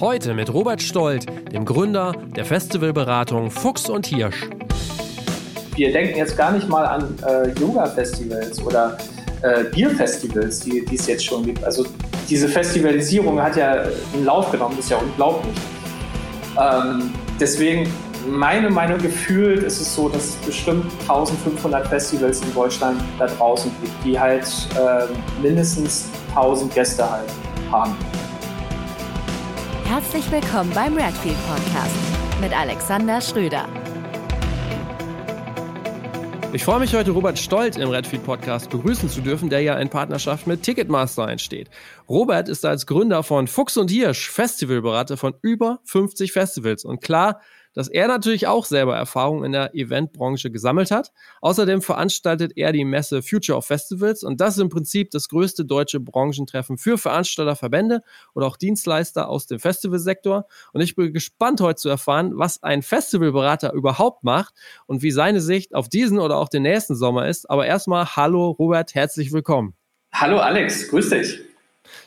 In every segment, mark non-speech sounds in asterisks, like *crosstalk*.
Heute mit Robert Stolt, dem Gründer der Festivalberatung Fuchs und Hirsch. Wir denken jetzt gar nicht mal an äh, Yoga-Festivals oder äh, Bierfestivals, die, es jetzt schon gibt. Also diese Festivalisierung hat ja einen Lauf genommen, das ist ja unglaublich. Ähm, deswegen meine Meinung gefühlt ist es so, dass es bestimmt 1500 Festivals in Deutschland da draußen gibt, die halt äh, mindestens 1000 Gäste halt haben. Herzlich willkommen beim Redfield Podcast mit Alexander Schröder. Ich freue mich heute, Robert Stolt im Redfield Podcast begrüßen zu dürfen, der ja in Partnerschaft mit Ticketmaster entsteht. Robert ist als Gründer von Fuchs und Hirsch Festivalberater von über 50 Festivals. Und klar, dass er natürlich auch selber Erfahrung in der Eventbranche gesammelt hat. Außerdem veranstaltet er die Messe Future of Festivals und das ist im Prinzip das größte deutsche Branchentreffen für Veranstalter, Verbände oder auch Dienstleister aus dem Festivalsektor. Und ich bin gespannt heute zu erfahren, was ein Festivalberater überhaupt macht und wie seine Sicht auf diesen oder auch den nächsten Sommer ist. Aber erstmal, hallo Robert, herzlich willkommen. Hallo Alex, grüß dich.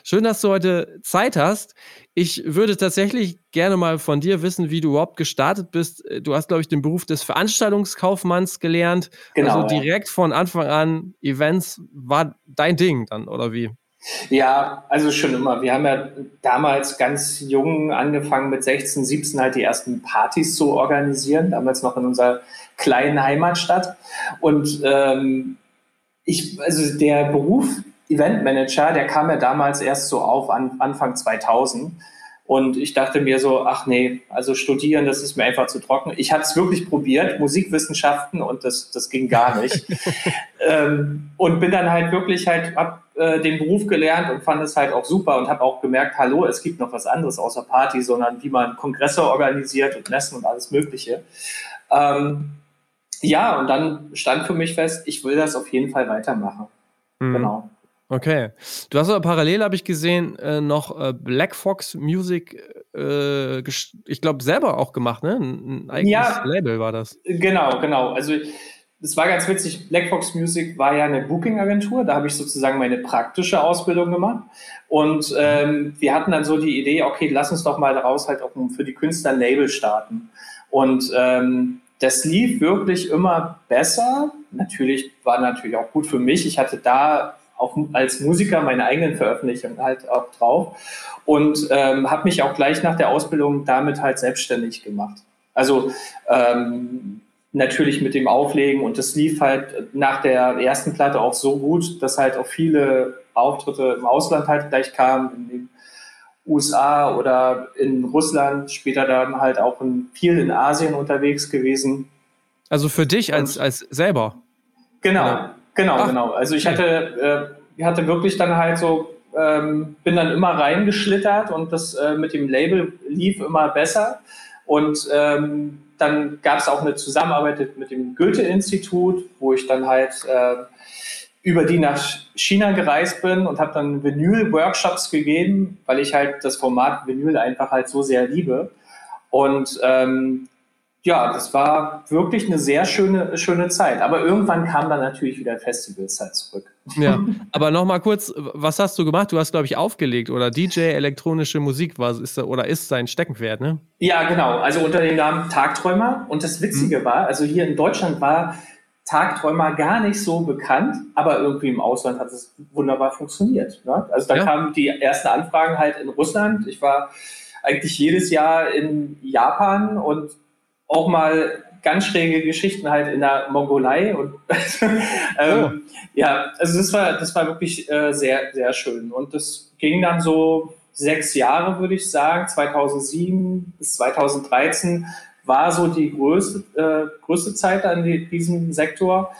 Schön, dass du heute Zeit hast. Ich würde tatsächlich gerne mal von dir wissen, wie du überhaupt gestartet bist. Du hast, glaube ich, den Beruf des Veranstaltungskaufmanns gelernt. Genau. Also direkt ja. von Anfang an Events war dein Ding dann, oder wie? Ja, also schon immer. Wir haben ja damals ganz jung angefangen mit 16, 17 halt die ersten Partys zu organisieren, damals noch in unserer kleinen Heimatstadt. Und ähm, ich, also der Beruf Eventmanager, der kam ja damals erst so auf an, Anfang 2000. Und ich dachte mir so, ach nee, also studieren, das ist mir einfach zu trocken. Ich habe es wirklich probiert, Musikwissenschaften, und das, das ging gar nicht. *laughs* ähm, und bin dann halt wirklich halt, hab äh, den Beruf gelernt und fand es halt auch super und habe auch gemerkt, hallo, es gibt noch was anderes außer Party, sondern wie man Kongresse organisiert und Messen und alles Mögliche. Ähm, ja, und dann stand für mich fest, ich will das auf jeden Fall weitermachen. Mhm. Genau. Okay. Du hast aber parallel, habe ich gesehen, äh, noch äh, Black Fox Music, äh, ich glaube, selber auch gemacht, ne? Ein, ein eigenes ja, Label war das. Genau, genau. Also, das war ganz witzig. Black Fox Music war ja eine Booking-Agentur. Da habe ich sozusagen meine praktische Ausbildung gemacht. Und ähm, wir hatten dann so die Idee, okay, lass uns doch mal daraus halt auch für die Künstler ein Label starten. Und ähm, das lief wirklich immer besser. Natürlich war natürlich auch gut für mich. Ich hatte da auch als Musiker meine eigenen Veröffentlichungen halt auch drauf und ähm, habe mich auch gleich nach der Ausbildung damit halt selbstständig gemacht. Also ähm, natürlich mit dem Auflegen und das lief halt nach der ersten Platte auch so gut, dass halt auch viele Auftritte im Ausland halt gleich kamen, in den USA oder in Russland, später dann halt auch in, viel in Asien unterwegs gewesen. Also für dich als, als selber? Genau, ja. Genau, Ach, genau. Also ich hatte, äh, hatte wirklich dann halt so, ähm, bin dann immer reingeschlittert und das äh, mit dem Label lief immer besser. Und ähm, dann gab es auch eine Zusammenarbeit mit dem Goethe-Institut, wo ich dann halt äh, über die nach China gereist bin und habe dann Vinyl-Workshops gegeben, weil ich halt das Format Vinyl einfach halt so sehr liebe. Und ähm, ja, das war wirklich eine sehr schöne, schöne Zeit. Aber irgendwann kam dann natürlich wieder Festivalzeit zurück. Ja, *laughs* aber nochmal kurz, was hast du gemacht? Du hast, glaube ich, aufgelegt oder DJ, elektronische Musik war, ist, oder ist sein Steckenpferd, ne? Ja, genau. Also unter dem Namen Tagträumer. Und das Witzige hm. war, also hier in Deutschland war Tagträumer gar nicht so bekannt, aber irgendwie im Ausland hat es wunderbar funktioniert. Ne? Also da ja. kamen die ersten Anfragen halt in Russland. Ich war eigentlich jedes Jahr in Japan und auch mal ganz schräge Geschichten halt in der Mongolei und *laughs* ähm, oh. ja, also das war das war wirklich äh, sehr sehr schön. Und das ging dann so sechs Jahre würde ich sagen 2007 bis 2013 war so die größte äh, größte Zeit an die, diesem Sektor.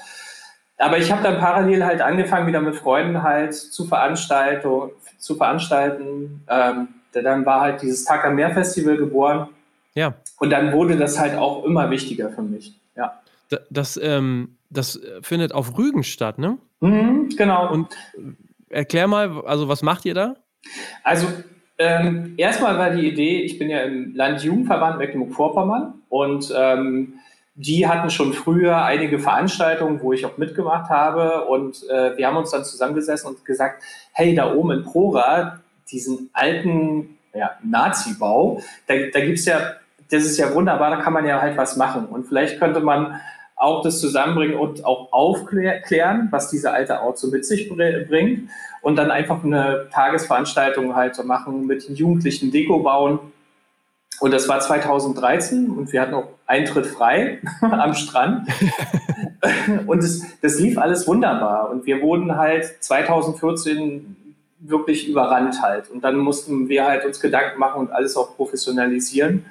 Aber ich habe dann parallel halt angefangen wieder mit Freunden halt zu Veranstaltungen zu veranstalten. Ähm, dann war halt dieses Takamer Festival geboren ja. Und dann wurde das halt auch immer wichtiger für mich. Ja. Das, ähm, das findet auf Rügen statt, ne? Mhm, genau. Und äh, erklär mal, also was macht ihr da? Also ähm, erstmal war die Idee, ich bin ja im Landjugendverband Mecklenburg-Vorpommern und ähm, die hatten schon früher einige Veranstaltungen, wo ich auch mitgemacht habe und äh, wir haben uns dann zusammengesessen und gesagt, hey, da oben in Prora, diesen alten ja, Nazi-Bau. Da, da gibt es ja, das ist ja wunderbar, da kann man ja halt was machen. Und vielleicht könnte man auch das zusammenbringen und auch aufklären, was diese alte Ort so mit sich bringt. Und dann einfach eine Tagesveranstaltung halt machen mit Jugendlichen Deko bauen. Und das war 2013 und wir hatten auch Eintritt frei *laughs* am Strand. *laughs* und das, das lief alles wunderbar. Und wir wurden halt 2014 wirklich überrannt halt. Und dann mussten wir halt uns Gedanken machen und alles auch professionalisieren.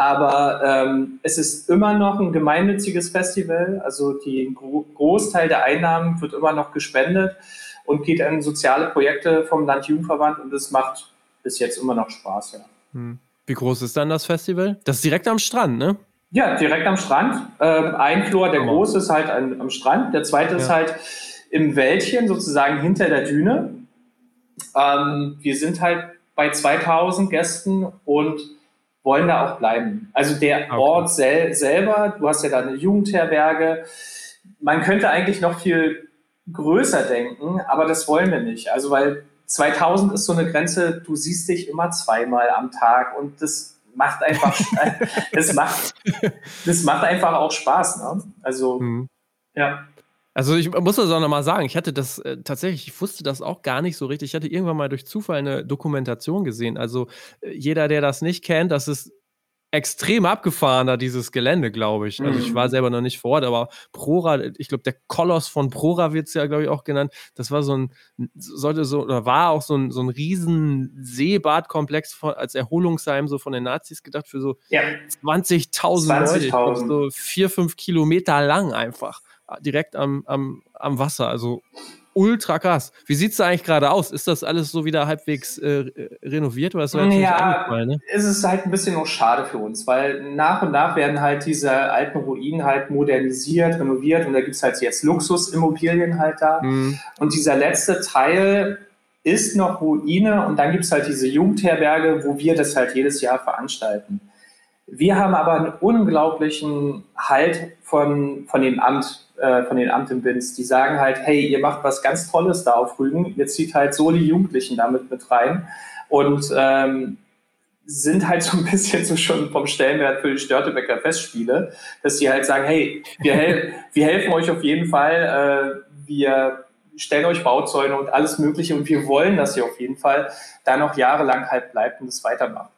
Aber ähm, es ist immer noch ein gemeinnütziges Festival. Also die Gro Großteil der Einnahmen wird immer noch gespendet und geht an soziale Projekte vom Landjugendverband und es macht bis jetzt immer noch Spaß, ja. Hm. Wie groß ist dann das Festival? Das ist direkt am Strand, ne? Ja, direkt am Strand. Ähm, ein Flur, der oh. große ist halt an, am Strand, der zweite ja. ist halt im Wäldchen, sozusagen hinter der Düne. Ähm, wir sind halt bei 2000 Gästen und wollen da auch bleiben. Also der okay. Ort sel selber, du hast ja da eine Jugendherberge, man könnte eigentlich noch viel größer denken, aber das wollen wir nicht. Also weil 2000 ist so eine Grenze, du siehst dich immer zweimal am Tag und das macht einfach, *laughs* das macht, das macht einfach auch Spaß. Ne? Also, mhm. ja. Also ich muss das auch nochmal sagen, ich hatte das äh, tatsächlich, ich wusste das auch gar nicht so richtig. Ich hatte irgendwann mal durch Zufall eine Dokumentation gesehen. Also äh, jeder, der das nicht kennt, das ist extrem abgefahrener, dieses Gelände, glaube ich. Also ich war mhm. selber noch nicht vor Ort, aber Prora, ich glaube, der Koloss von Prora wird es ja, glaube ich, auch genannt. Das war so ein, sollte so, oder war auch so ein, so ein riesen Seebadkomplex als Erholungsheim so von den Nazis gedacht für so ja. 20.000 20 Leute. so vier, fünf Kilometer lang einfach. Direkt am, am, am Wasser. Also ultra krass. Wie sieht es eigentlich gerade aus? Ist das alles so wieder halbwegs äh, renoviert oder ist das ja, ne? es ist halt ein bisschen noch schade für uns, weil nach und nach werden halt diese alten Ruinen halt modernisiert, renoviert und da gibt es halt jetzt Luxusimmobilien halt da. Mhm. Und dieser letzte Teil ist noch Ruine und dann gibt es halt diese Jugendherberge, wo wir das halt jedes Jahr veranstalten. Wir haben aber einen unglaublichen Halt von, von dem Amt äh, von den Amtenbins, die sagen halt, hey, ihr macht was ganz Tolles da auf Rügen, ihr zieht halt so die Jugendlichen damit mit rein und ähm, sind halt so ein bisschen so schon vom Stellenwert für die Störtebecker Festspiele, dass sie halt sagen, hey, wir, hel *laughs* wir helfen euch auf jeden Fall, äh, wir stellen euch Bauzäune und alles Mögliche und wir wollen, dass ihr auf jeden Fall da noch jahrelang halt bleibt und es weitermacht.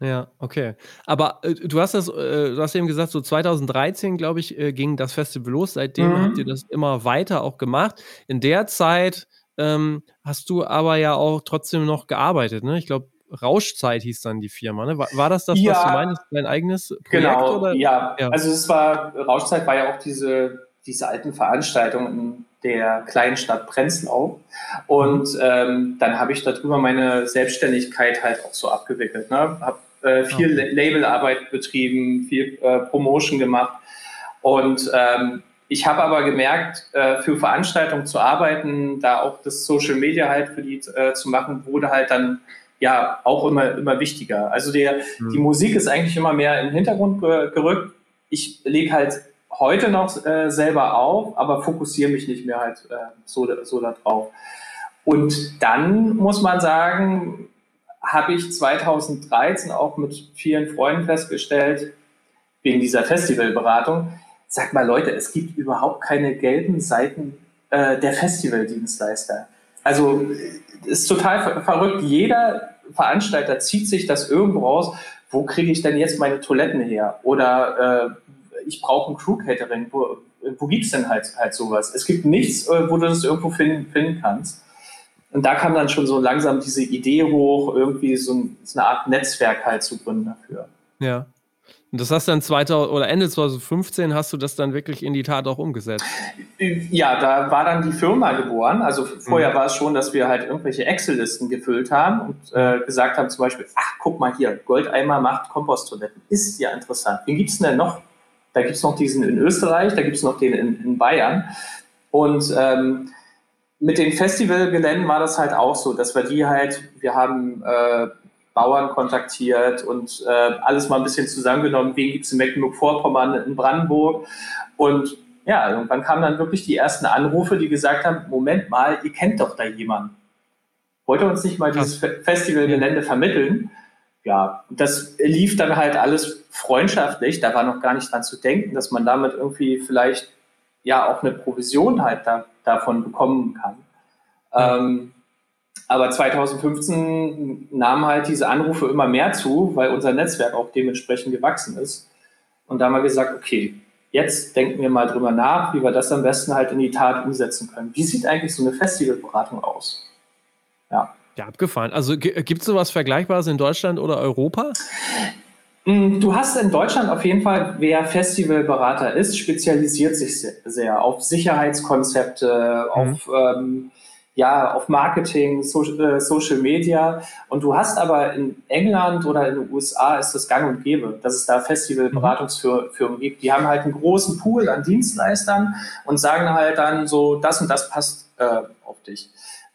Ja, okay. Aber äh, du hast das, äh, du hast eben gesagt, so 2013, glaube ich, äh, ging das Festival los. Seitdem mhm. habt ihr das immer weiter auch gemacht. In der Zeit ähm, hast du aber ja auch trotzdem noch gearbeitet, ne? Ich glaube, Rauschzeit hieß dann die Firma, ne? War, war das das, ja, was du meinst, dein eigenes Projekt? Genau, oder? Ja. ja. Also es war, Rauschzeit war ja auch diese, diese alten Veranstaltungen der kleinen Stadt Prenzlau. Und ähm, dann habe ich darüber meine Selbstständigkeit halt auch so abgewickelt. Ne? Habe äh, viel okay. Labelarbeit betrieben, viel äh, Promotion gemacht. Und ähm, ich habe aber gemerkt, äh, für Veranstaltungen zu arbeiten, da auch das Social Media halt für die äh, zu machen, wurde halt dann ja auch immer, immer wichtiger. Also der, mhm. die Musik ist eigentlich immer mehr in den Hintergrund gerückt. Ich lege halt heute noch äh, selber auf, aber fokussiere mich nicht mehr halt äh, so, so darauf. Und dann muss man sagen, habe ich 2013 auch mit vielen Freunden festgestellt, wegen dieser Festivalberatung, sag mal Leute, es gibt überhaupt keine gelben Seiten äh, der Festivaldienstleister. Also ist total ver verrückt. Jeder Veranstalter zieht sich das irgendwo raus. Wo kriege ich denn jetzt meine Toiletten her? Oder äh, ich brauche ein Crew-Catering. Wo, wo gibt es denn halt, halt sowas? Es gibt nichts, äh, wo du das irgendwo finden, finden kannst. Und da kam dann schon so langsam diese Idee hoch, irgendwie so, ein, so eine Art Netzwerk halt zu gründen dafür. Ja. Und das hast dann 2000 oder Ende 2015 hast du das dann wirklich in die Tat auch umgesetzt? Ja, da war dann die Firma geboren. Also vorher mhm. war es schon, dass wir halt irgendwelche Excel-Listen gefüllt haben und äh, gesagt haben zum Beispiel, ach, guck mal hier, Goldeimer macht Komposttoiletten. Ist ja interessant. Wen gibt es denn noch? Da gibt es noch diesen in Österreich, da gibt es noch den in, in Bayern. Und ähm, mit den Festivalgeländen war das halt auch so, dass wir die halt, wir haben äh, Bauern kontaktiert und äh, alles mal ein bisschen zusammengenommen, wen gibt es in Mecklenburg-Vorpommern, in Brandenburg und ja, irgendwann kamen dann wirklich die ersten Anrufe, die gesagt haben, Moment mal, ihr kennt doch da jemanden. wollte uns nicht mal dieses Festivalgelände vermitteln. Ja, das lief dann halt alles freundschaftlich. Da war noch gar nicht dran zu denken, dass man damit irgendwie vielleicht ja auch eine Provision halt da, davon bekommen kann. Ähm, aber 2015 nahmen halt diese Anrufe immer mehr zu, weil unser Netzwerk auch dementsprechend gewachsen ist. Und da haben wir gesagt, okay, jetzt denken wir mal drüber nach, wie wir das am besten halt in die Tat umsetzen können. Wie sieht eigentlich so eine Festivalberatung aus? Ja. Ja, abgefahren. Also gibt es sowas Vergleichbares in Deutschland oder Europa? Mm, du hast in Deutschland auf jeden Fall, wer Festivalberater ist, spezialisiert sich sehr, auf Sicherheitskonzepte, mhm. auf ähm, ja, auf Marketing, Social, äh, Social Media. Und du hast aber in England oder in den USA ist das gang und gäbe, dass es da Festivalberatungsfirmen gibt. Die haben halt einen großen Pool an Dienstleistern und sagen halt dann so, das und das passt äh, auf dich.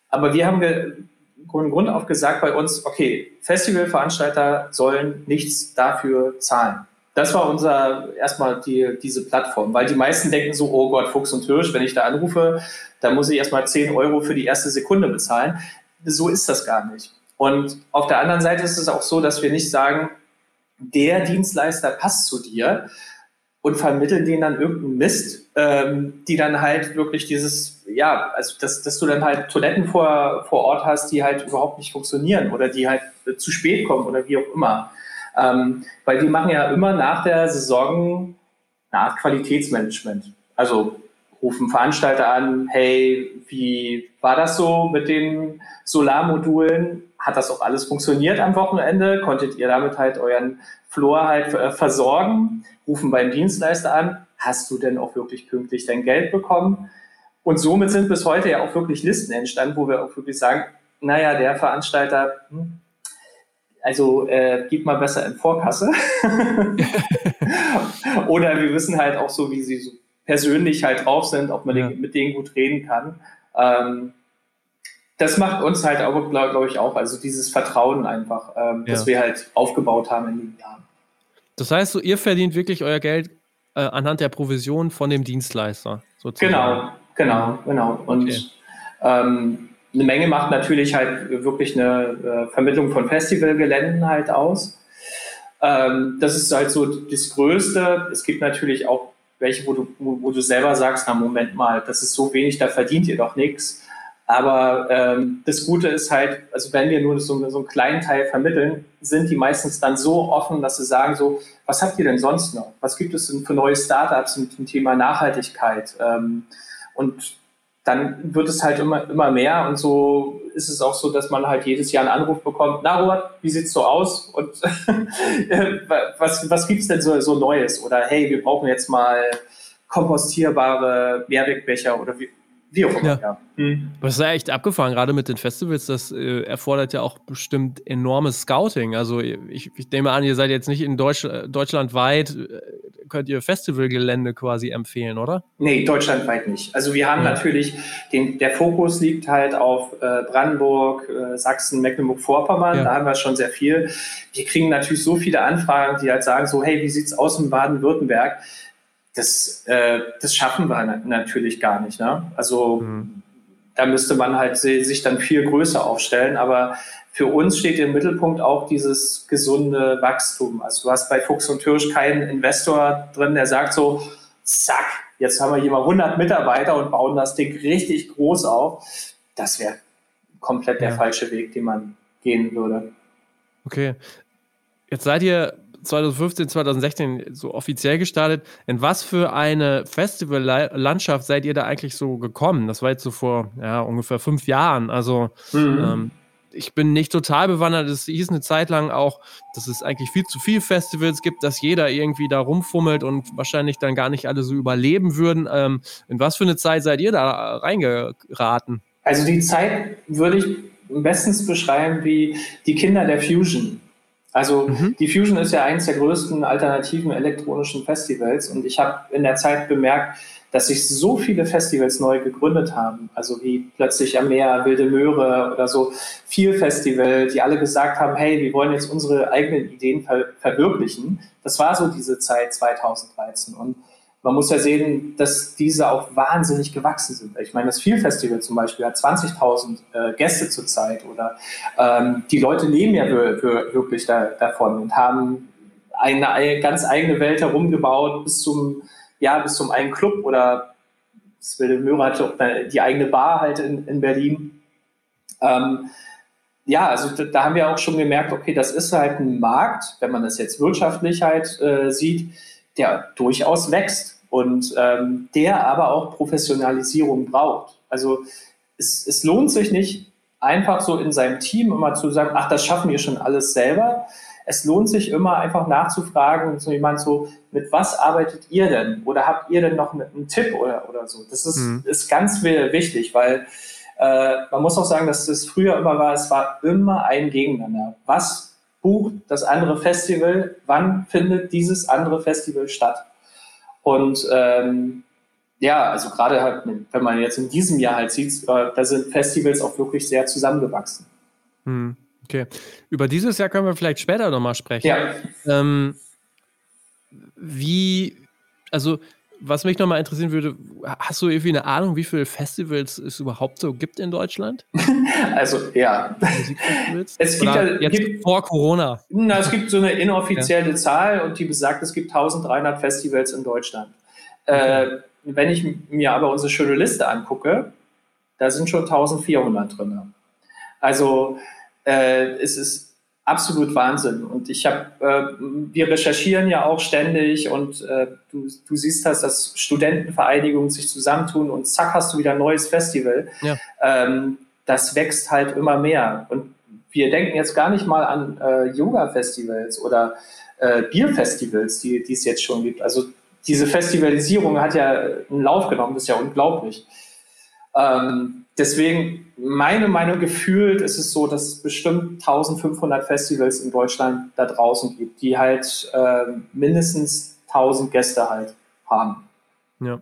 Aber wir haben Grund auf gesagt bei uns, okay, Festivalveranstalter sollen nichts dafür zahlen. Das war unser erstmal die, diese Plattform, weil die meisten denken so, oh Gott, Fuchs und Hirsch, wenn ich da anrufe, dann muss ich erstmal 10 Euro für die erste Sekunde bezahlen. So ist das gar nicht. Und auf der anderen Seite ist es auch so, dass wir nicht sagen, der Dienstleister passt zu dir und vermitteln denen dann irgendeinen Mist, ähm, die dann halt wirklich dieses, ja, also dass, dass du dann halt Toiletten vor, vor Ort hast, die halt überhaupt nicht funktionieren oder die halt zu spät kommen oder wie auch immer. Ähm, weil die machen ja immer nach der Saison eine Art Qualitätsmanagement. Also rufen Veranstalter an, hey, wie war das so mit den Solarmodulen? Hat das auch alles funktioniert am Wochenende? Konntet ihr damit halt euren Floor halt äh, versorgen? Rufen beim Dienstleister an, hast du denn auch wirklich pünktlich dein Geld bekommen? Und somit sind bis heute ja auch wirklich Listen entstanden, wo wir auch wirklich sagen, naja, der Veranstalter, hm, also äh, gib mal besser in Vorkasse. *laughs* Oder wir wissen halt auch so, wie sie so persönlich halt drauf sind, ob man ja. den, mit denen gut reden kann. Ähm, das macht uns halt aber, glaube glaub ich, auch, also dieses Vertrauen einfach, ähm, ja. das wir halt aufgebaut haben in den Jahren. Das heißt, so, ihr verdient wirklich euer Geld äh, anhand der Provision von dem Dienstleister, sozusagen. Genau, genau, genau. Und okay. ähm, eine Menge macht natürlich halt wirklich eine äh, Vermittlung von Festivalgeländen halt aus. Ähm, das ist halt so das Größte. Es gibt natürlich auch welche, wo du, wo, du selber sagst, na Moment mal, das ist so wenig, da verdient ihr doch nichts. Aber ähm, das Gute ist halt, also wenn wir nur so, so einen kleinen Teil vermitteln, sind die meistens dann so offen, dass sie sagen so, was habt ihr denn sonst noch? Was gibt es denn für neue Startups mit dem Thema Nachhaltigkeit? Ähm, und dann wird es halt immer, immer mehr und so ist es auch so, dass man halt jedes Jahr einen Anruf bekommt, na Robert, wie sieht's so aus und *laughs* was, was gibt's denn so, so Neues oder hey, wir brauchen jetzt mal kompostierbare Mehrwegbecher oder wie, wie auch immer. Ja. ja. Hm. Das ist ja echt abgefahren, gerade mit den Festivals. Das äh, erfordert ja auch bestimmt enormes Scouting. Also ich, ich nehme an, ihr seid jetzt nicht in Deutsch, deutschlandweit, äh, könnt ihr Festivalgelände quasi empfehlen, oder? Nee, deutschlandweit nicht. Also wir haben ja. natürlich, den, der Fokus liegt halt auf äh, Brandenburg, äh, Sachsen, Mecklenburg-Vorpommern. Ja. Da haben wir schon sehr viel. Wir kriegen natürlich so viele Anfragen, die halt sagen so, hey, wie sieht's aus in Baden-Württemberg? das, äh, das schaffen wir natürlich gar nicht. Ne? Also mhm. da müsste man halt sich dann viel größer aufstellen. Aber für uns steht im Mittelpunkt auch dieses gesunde Wachstum. Also du hast bei Fuchs und Hirsch keinen Investor drin, der sagt so, zack, jetzt haben wir hier mal 100 Mitarbeiter und bauen das Ding richtig groß auf. Das wäre komplett der falsche Weg, den man gehen würde. Okay. Jetzt seid ihr 2015, 2016 so offiziell gestartet. In was für eine Festivallandschaft seid ihr da eigentlich so gekommen? Das war jetzt so vor ja, ungefähr fünf Jahren. Also mhm. ähm, ich bin nicht total bewandert. Es hieß eine Zeit lang auch, dass es eigentlich viel zu viele Festivals gibt, dass jeder irgendwie da rumfummelt und wahrscheinlich dann gar nicht alle so überleben würden. Ähm, in was für eine Zeit seid ihr da reingeraten? Also die Zeit würde ich bestens beschreiben wie die Kinder der Fusion. Also mhm. die Fusion ist ja eines der größten alternativen elektronischen Festivals und ich habe in der Zeit bemerkt, dass sich so viele Festivals neu gegründet haben, also wie plötzlich am Meer, Wilde Möhre oder so, viel Festival, die alle gesagt haben, hey, wir wollen jetzt unsere eigenen Ideen ver verwirklichen. Das war so diese Zeit 2013 und man muss ja sehen, dass diese auch wahnsinnig gewachsen sind. Ich meine, das Feel Festival zum Beispiel hat 20.000 äh, Gäste zurzeit oder ähm, die Leute leben ja wirklich da, davon und haben eine, ganz eigene Welt herumgebaut bis zum, ja, bis zum einen Club oder das Wilde Möhre hatte die eigene Bar halt in, in Berlin. Ähm, ja, also da, da, haben wir auch schon gemerkt, okay, das ist halt ein Markt, wenn man das jetzt wirtschaftlich halt äh, sieht, der durchaus wächst und ähm, der aber auch Professionalisierung braucht. Also es, es lohnt sich nicht, einfach so in seinem Team immer zu sagen, ach, das schaffen wir schon alles selber. Es lohnt sich immer einfach nachzufragen, so jemand so, mit was arbeitet ihr denn? Oder habt ihr denn noch einen Tipp oder, oder so? Das ist, mhm. ist ganz wichtig, weil äh, man muss auch sagen, dass das früher immer war, es war immer ein Gegeneinander. Was bucht das andere Festival? Wann findet dieses andere Festival statt? Und ähm, ja, also gerade halt, wenn man jetzt in diesem Jahr halt sieht, äh, da sind Festivals auch wirklich sehr zusammengewachsen. Hm, okay. Über dieses Jahr können wir vielleicht später nochmal sprechen. Ja. Ähm, wie, also was mich nochmal interessieren würde, hast du irgendwie eine Ahnung, wie viele Festivals es überhaupt so gibt in Deutschland? *laughs* also, ja. Es gibt ja, jetzt gibt, vor Corona. Na, es gibt so eine inoffizielle ja. Zahl und die besagt, es gibt 1300 Festivals in Deutschland. Äh, okay. Äh, wenn ich mir aber unsere schöne Liste angucke, da sind schon 1400 drin. Also, äh, es ist absolut Wahnsinn. Und ich habe, äh, wir recherchieren ja auch ständig und äh, du, du siehst das, dass Studentenvereinigungen sich zusammentun und zack hast du wieder ein neues Festival. Ja. Ähm, das wächst halt immer mehr. Und wir denken jetzt gar nicht mal an äh, Yoga-Festivals oder äh, Bierfestivals, die, die es jetzt schon gibt. Also diese Festivalisierung hat ja einen Lauf genommen, das ist ja unglaublich. Ähm, deswegen, meine Meinung gefühlt ist es so, dass es bestimmt 1500 Festivals in Deutschland da draußen gibt, die halt äh, mindestens 1000 Gäste halt haben. Ja.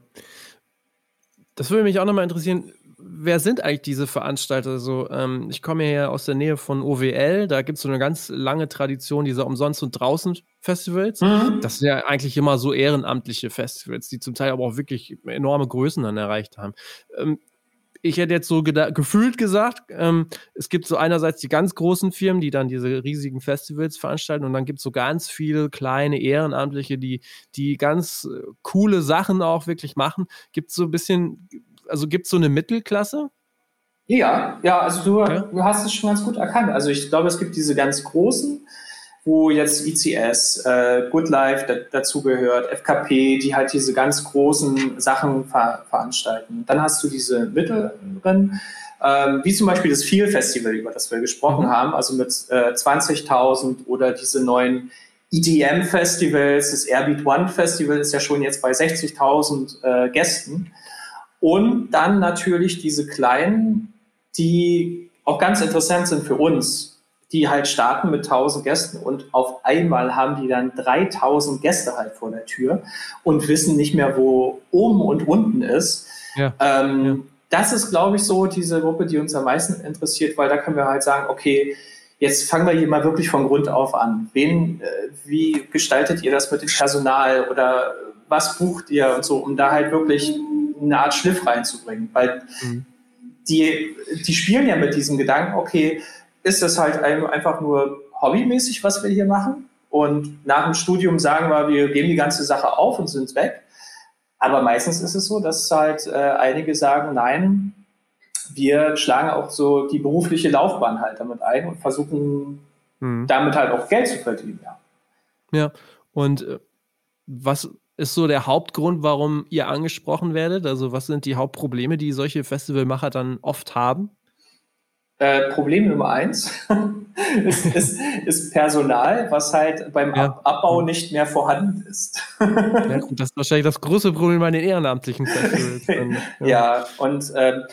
Das würde mich auch nochmal interessieren. Wer sind eigentlich diese Veranstalter? So, ähm, ich komme ja aus der Nähe von OWL, da gibt es so eine ganz lange Tradition dieser Umsonst- und Draußen-Festivals. Mhm. Das sind ja eigentlich immer so ehrenamtliche Festivals, die zum Teil aber auch wirklich enorme Größen dann erreicht haben. Ähm, ich hätte jetzt so gefühlt gesagt, ähm, es gibt so einerseits die ganz großen Firmen, die dann diese riesigen Festivals veranstalten und dann gibt es so ganz viele kleine Ehrenamtliche, die, die ganz äh, coole Sachen auch wirklich machen. Gibt es so ein bisschen, also gibt es so eine Mittelklasse? Ja, ja, also du, ja? du hast es schon ganz gut erkannt. Also ich glaube, es gibt diese ganz großen, wo jetzt ICS, äh, Good Life da, dazugehört, FKP, die halt diese ganz großen Sachen ver veranstalten. Dann hast du diese mittleren, ähm, wie zum Beispiel das Feel Festival, über das wir gesprochen mhm. haben, also mit äh, 20.000 oder diese neuen EDM-Festivals, das Airbeat One Festival ist ja schon jetzt bei 60.000 äh, Gästen. Und dann natürlich diese kleinen, die auch ganz interessant sind für uns, die halt starten mit 1000 Gästen und auf einmal haben die dann 3000 Gäste halt vor der Tür und wissen nicht mehr, wo oben und unten ist. Ja. Ähm, ja. Das ist, glaube ich, so diese Gruppe, die uns am meisten interessiert, weil da können wir halt sagen, okay, jetzt fangen wir hier mal wirklich von Grund auf an. Wen, äh, wie gestaltet ihr das mit dem Personal oder was bucht ihr und so, um da halt wirklich eine Art Schliff reinzubringen, weil mhm. die, die spielen ja mit diesem Gedanken, okay, ist das halt einfach nur hobbymäßig, was wir hier machen. Und nach dem Studium sagen wir, wir geben die ganze Sache auf und sind weg. Aber meistens ist es so, dass halt äh, einige sagen, nein, wir schlagen auch so die berufliche Laufbahn halt damit ein und versuchen mhm. damit halt auch Geld zu verdienen. Ja, ja. und äh, was ist so der Hauptgrund, warum ihr angesprochen werdet? Also was sind die Hauptprobleme, die solche Festivalmacher dann oft haben? Äh, Problem Nummer eins *laughs* ist, ist, ist, Personal, was halt beim ja. Abbau nicht mehr vorhanden ist. ja, *laughs* das ist wahrscheinlich das große Problem bei den ehrenamtlichen Festivals. *laughs* ja. ja, und ähm,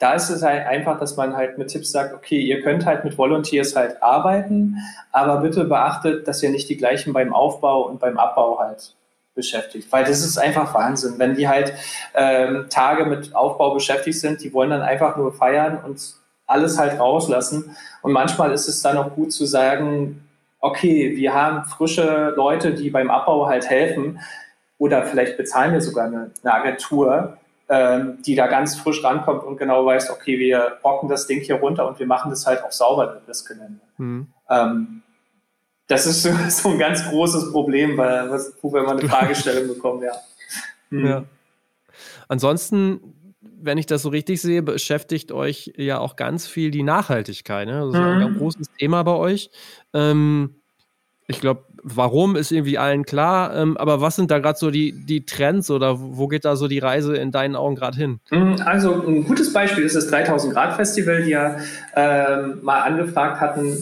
da ist es halt einfach, dass man halt mit Tipps sagt, okay, ihr könnt halt mit Volunteers halt arbeiten, aber bitte beachtet, dass ihr nicht die gleichen beim Aufbau und beim Abbau halt beschäftigt. Weil das ist einfach Wahnsinn. Wenn die halt ähm, Tage mit Aufbau beschäftigt sind, die wollen dann einfach nur feiern und alles halt rauslassen. Und manchmal ist es dann auch gut zu sagen, okay, wir haben frische Leute, die beim Abbau halt helfen oder vielleicht bezahlen wir sogar eine, eine Agentur, ähm, die da ganz frisch rankommt und genau weiß, okay, wir rocken das Ding hier runter und wir machen das halt auch sauber, das Gelände. Mhm. Ähm, das ist so, *laughs* so, ein ganz großes Problem, weil, wir mal eine *laughs* Fragestellung bekommen, ja. Mhm. ja. Ansonsten, wenn ich das so richtig sehe, beschäftigt euch ja auch ganz viel die Nachhaltigkeit. Ne? Das ist mhm. ein großes Thema bei euch. Ähm, ich glaube, warum ist irgendwie allen klar, ähm, aber was sind da gerade so die, die Trends oder wo geht da so die Reise in deinen Augen gerade hin? Mhm, also ein gutes Beispiel ist das 3000 Grad Festival, die ja ähm, mal angefragt hatten,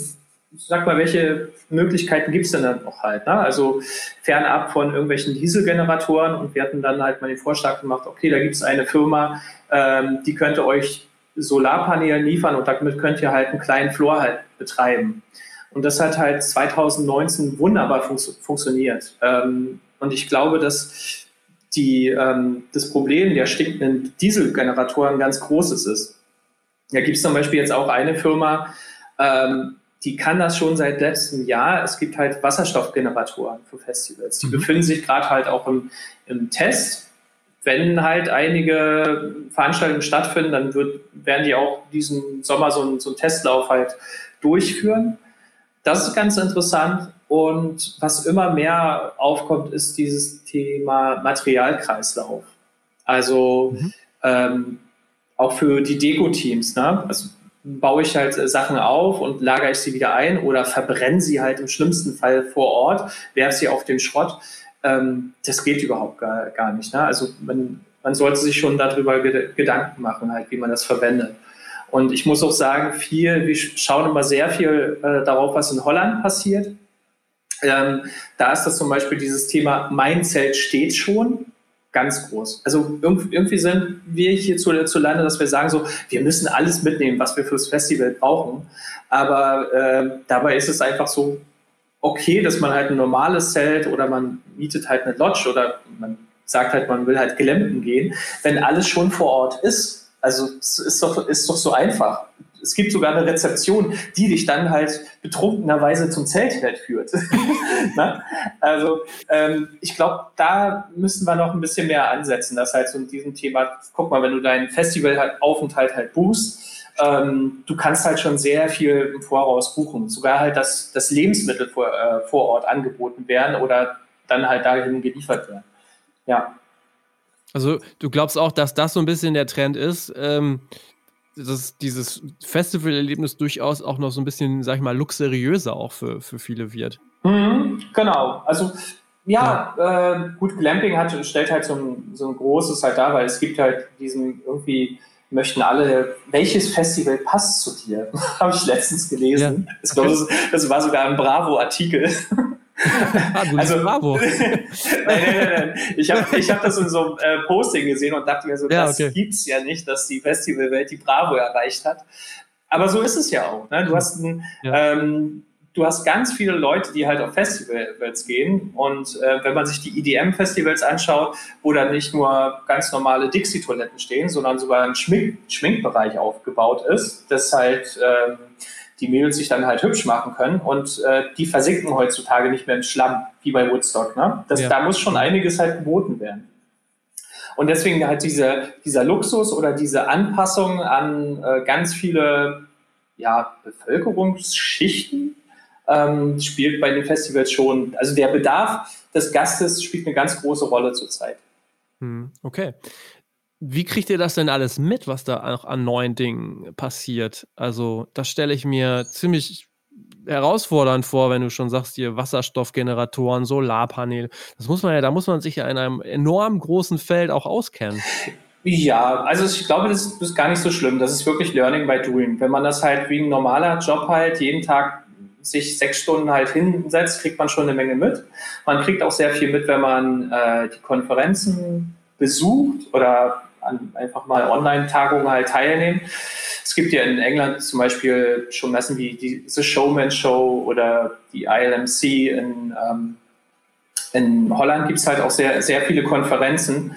sag mal, welche Möglichkeiten gibt es denn dann noch halt? Ne? Also fernab von irgendwelchen Dieselgeneratoren und wir hatten dann halt mal den Vorschlag gemacht, okay, da gibt es eine Firma, ähm, die könnte euch Solarpaneele liefern und damit könnt ihr halt einen kleinen Floor halt betreiben. Und das hat halt 2019 wunderbar fun funktioniert. Ähm, und ich glaube, dass die, ähm, das Problem der stinkenden Dieselgeneratoren ganz großes ist. Da gibt es zum Beispiel jetzt auch eine Firma, ähm, die kann das schon seit letztem Jahr. Es gibt halt Wasserstoffgeneratoren für Festivals. Die mhm. befinden sich gerade halt auch im, im Test. Wenn halt einige Veranstaltungen stattfinden, dann wird, werden die auch diesen Sommer so, einen, so einen Testlauf halt durchführen. Das ist ganz interessant. Und was immer mehr aufkommt, ist dieses Thema Materialkreislauf. Also mhm. ähm, auch für die Deko-Teams. Ne? Also baue ich halt Sachen auf und lagere ich sie wieder ein oder verbrenne sie halt im schlimmsten Fall vor Ort, werfe sie auf den Schrott. Ähm, das geht überhaupt gar, gar nicht. Ne? Also man, man sollte sich schon darüber Gedanken machen, halt, wie man das verwendet. Und ich muss auch sagen, viel, wir schauen immer sehr viel äh, darauf, was in Holland passiert. Ähm, da ist das zum Beispiel dieses Thema Mein Zelt steht schon ganz groß. Also irgendwie sind wir hier zu, zu Lande, dass wir sagen so, wir müssen alles mitnehmen, was wir fürs Festival brauchen. Aber äh, dabei ist es einfach so okay, dass man halt ein normales Zelt oder man mietet halt eine Lodge oder man sagt halt, man will halt Geländen gehen, wenn alles schon vor Ort ist also es ist doch, ist doch so einfach. Es gibt sogar eine Rezeption, die dich dann halt betrunkenerweise zum Zeltfeld führt. *laughs* also ähm, ich glaube, da müssen wir noch ein bisschen mehr ansetzen. Das halt so in diesem Thema, guck mal, wenn du deinen Festivalaufenthalt halt buchst, ähm, du kannst halt schon sehr viel im Voraus buchen. Sogar halt, dass, dass Lebensmittel vor, äh, vor Ort angeboten werden oder dann halt dahin geliefert werden. Ja. Also du glaubst auch, dass das so ein bisschen der Trend ist, ähm, dass dieses Festivalerlebnis durchaus auch noch so ein bisschen, sag ich mal, luxuriöser auch für, für viele wird. Mhm, genau. Also ja, ja. Äh, gut, Glamping hat, stellt halt so ein, so ein großes halt da, weil es gibt halt diesen irgendwie möchten alle, welches Festival passt zu dir? *laughs* Habe ich letztens gelesen. Ja. Das, das war sogar ein Bravo-Artikel. *laughs* *laughs* ah, also Bravo. *laughs* nein, nein, nein, nein. Ich habe ich hab das in so einem äh, Posting gesehen und dachte mir so, ja, das okay. gibt's ja nicht, dass die Festivalwelt die Bravo erreicht hat. Aber so ist es ja auch. Ne? Du hast ein, ja. ähm, du hast ganz viele Leute, die halt auf Festivals gehen. Und äh, wenn man sich die EDM-Festivals anschaut, wo dann nicht nur ganz normale Dixie-Toiletten stehen, sondern sogar ein Schmink Schminkbereich aufgebaut ist, das halt ähm, die Mädels sich dann halt hübsch machen können und äh, die versinken heutzutage nicht mehr im Schlamm, wie bei Woodstock. Ne? Das, ja. Da muss schon einiges halt geboten werden. Und deswegen halt diese, dieser Luxus oder diese Anpassung an äh, ganz viele ja, Bevölkerungsschichten ähm, spielt bei den Festivals schon, also der Bedarf des Gastes spielt eine ganz große Rolle zurzeit. Hm, okay. Wie kriegt ihr das denn alles mit, was da auch an neuen Dingen passiert? Also, das stelle ich mir ziemlich herausfordernd vor, wenn du schon sagst, hier Wasserstoffgeneratoren, Solarpaneele. Das muss man ja, da muss man sich ja in einem enorm großen Feld auch auskennen. Ja, also ich glaube, das ist gar nicht so schlimm. Das ist wirklich Learning by Doing. Wenn man das halt wie ein normaler Job halt jeden Tag sich sechs Stunden halt hinsetzt, kriegt man schon eine Menge mit. Man kriegt auch sehr viel mit, wenn man äh, die Konferenzen besucht oder an einfach mal Online-Tagungen halt teilnehmen. Es gibt ja in England zum Beispiel schon Messen wie die The Showman Show oder die ILMC. In, ähm, in Holland gibt es halt auch sehr, sehr viele Konferenzen.